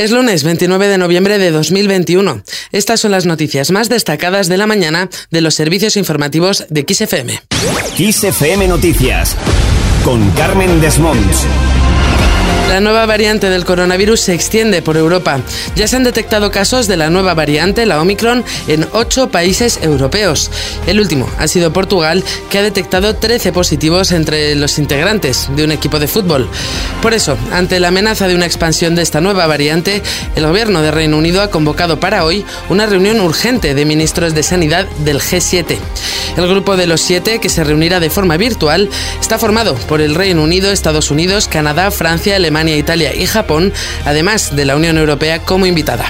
Es lunes 29 de noviembre de 2021. Estas son las noticias más destacadas de la mañana de los servicios informativos de XFM. XFM Noticias con Carmen Desmonts. La nueva variante del coronavirus se extiende por Europa. Ya se han detectado casos de la nueva variante, la Omicron, en ocho países europeos. El último ha sido Portugal, que ha detectado 13 positivos entre los integrantes de un equipo de fútbol. Por eso, ante la amenaza de una expansión de esta nueva variante, el gobierno de Reino Unido ha convocado para hoy una reunión urgente de ministros de Sanidad del G7. El grupo de los siete, que se reunirá de forma virtual, está formado por el Reino Unido, Estados Unidos, Canadá, Francia, Alemania, Italia y Japón, además de la Unión Europea como invitada.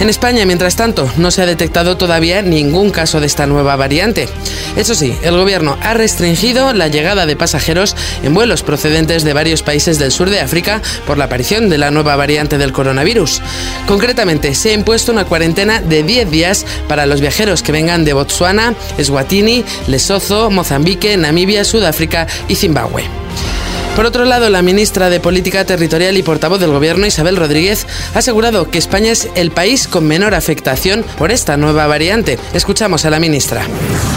En España, mientras tanto, no se ha detectado todavía ningún caso de esta nueva variante. Eso sí, el gobierno ha restringido la llegada de pasajeros en vuelos procedentes de varios países del sur de África por la aparición de la nueva variante del coronavirus. Concretamente, se ha impuesto una cuarentena de 10 días para los viajeros que vengan de Botsuana, Eswatini, Lesozo, Mozambique, Namibia, Sudáfrica y Zimbabue. Por otro lado, la ministra de Política Territorial y portavoz del Gobierno, Isabel Rodríguez, ha asegurado que España es el país con menor afectación por esta nueva variante. Escuchamos a la ministra.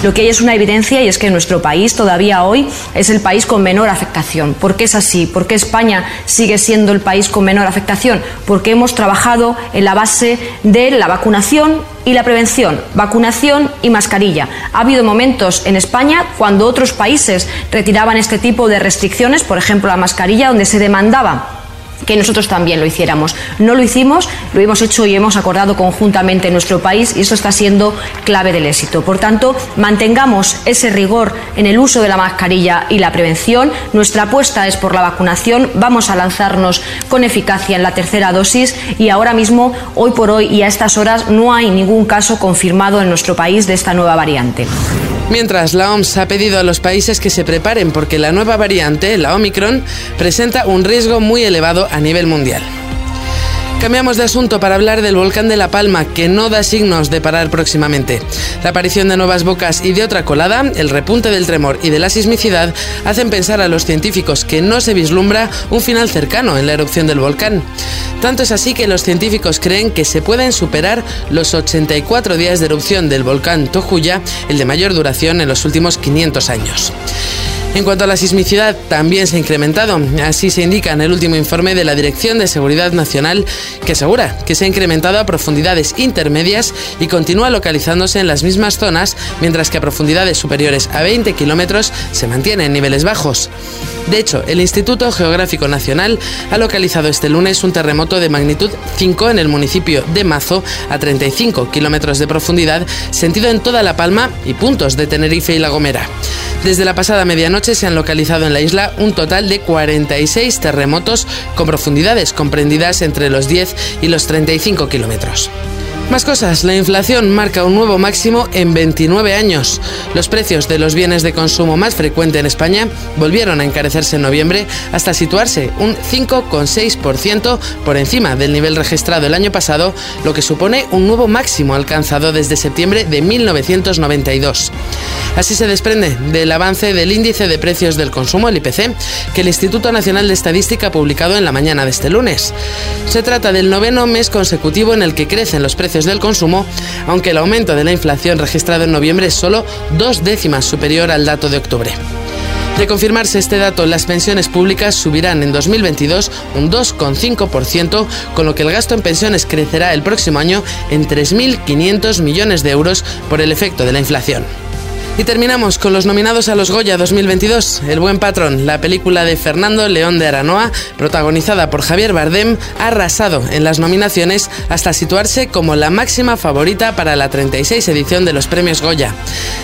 Lo que hay es una evidencia y es que nuestro país todavía hoy es el país con menor afectación. ¿Por qué es así? ¿Por qué España sigue siendo el país con menor afectación? Porque hemos trabajado en la base de la vacunación y la prevención, vacunación y mascarilla. Ha habido momentos en España cuando otros países retiraban este tipo de restricciones, por ejemplo la mascarilla, donde se demandaba que nosotros también lo hiciéramos. No lo hicimos, lo hemos hecho y hemos acordado conjuntamente en nuestro país y eso está siendo clave del éxito. Por tanto, mantengamos ese rigor en el uso de la mascarilla y la prevención. Nuestra apuesta es por la vacunación. Vamos a lanzarnos con eficacia en la tercera dosis y ahora mismo, hoy por hoy y a estas horas, no hay ningún caso confirmado en nuestro país de esta nueva variante. Mientras, la OMS ha pedido a los países que se preparen porque la nueva variante, la Omicron, presenta un riesgo muy elevado a nivel mundial. Cambiamos de asunto para hablar del volcán de La Palma, que no da signos de parar próximamente. La aparición de nuevas bocas y de otra colada, el repunte del tremor y de la sismicidad hacen pensar a los científicos que no se vislumbra un final cercano en la erupción del volcán. Tanto es así que los científicos creen que se pueden superar los 84 días de erupción del volcán Tojuya, el de mayor duración en los últimos 500 años. En cuanto a la sismicidad, también se ha incrementado. Así se indica en el último informe de la Dirección de Seguridad Nacional, que asegura que se ha incrementado a profundidades intermedias y continúa localizándose en las mismas zonas, mientras que a profundidades superiores a 20 kilómetros se mantiene en niveles bajos. De hecho, el Instituto Geográfico Nacional ha localizado este lunes un terremoto de magnitud 5 en el municipio de Mazo, a 35 kilómetros de profundidad, sentido en toda La Palma y puntos de Tenerife y La Gomera. Desde la pasada medianoche se han localizado en la isla un total de 46 terremotos con profundidades comprendidas entre los 10 y los 35 kilómetros. Más cosas, la inflación marca un nuevo máximo en 29 años. Los precios de los bienes de consumo más frecuente en España volvieron a encarecerse en noviembre hasta situarse un 5,6% por encima del nivel registrado el año pasado, lo que supone un nuevo máximo alcanzado desde septiembre de 1992. Así se desprende del avance del índice de precios del consumo, el IPC, que el Instituto Nacional de Estadística ha publicado en la mañana de este lunes. Se trata del noveno mes consecutivo en el que crecen los precios del consumo, aunque el aumento de la inflación registrado en noviembre es solo dos décimas superior al dato de octubre. De confirmarse este dato, las pensiones públicas subirán en 2022 un 2,5%, con lo que el gasto en pensiones crecerá el próximo año en 3.500 millones de euros por el efecto de la inflación. Y terminamos con los nominados a los Goya 2022. El buen patrón, la película de Fernando León de Aranoa, protagonizada por Javier Bardem, ha arrasado en las nominaciones hasta situarse como la máxima favorita para la 36 edición de los premios Goya.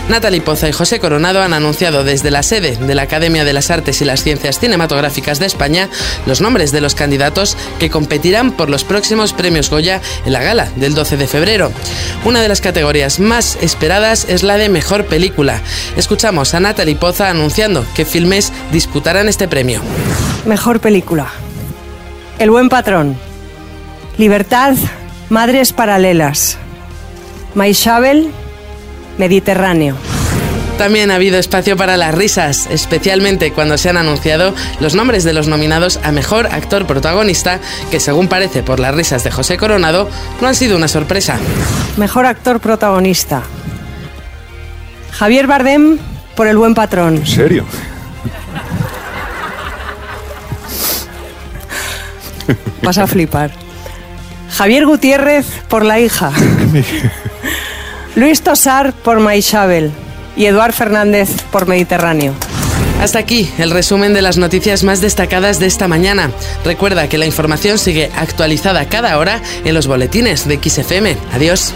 Natalie Poza y José Coronado han anunciado desde la sede de la Academia de las Artes y las Ciencias Cinematográficas de España los nombres de los candidatos que competirán por los próximos premios Goya en la gala del 12 de febrero. Una de las categorías más esperadas es la de Mejor Película Escuchamos a Natalie Poza anunciando que filmes disputarán este premio. Mejor película. El buen patrón. Libertad, Madres Paralelas. My Mediterráneo. También ha habido espacio para las risas, especialmente cuando se han anunciado los nombres de los nominados a Mejor Actor Protagonista, que según parece por las risas de José Coronado, no han sido una sorpresa. Mejor Actor Protagonista. Javier Bardem por El Buen Patrón. ¿En serio? Vas a flipar. Javier Gutiérrez por La hija. Luis Tosar por Maishabel y Eduard Fernández por Mediterráneo. Hasta aquí el resumen de las noticias más destacadas de esta mañana. Recuerda que la información sigue actualizada cada hora en los boletines de XFM. Adiós.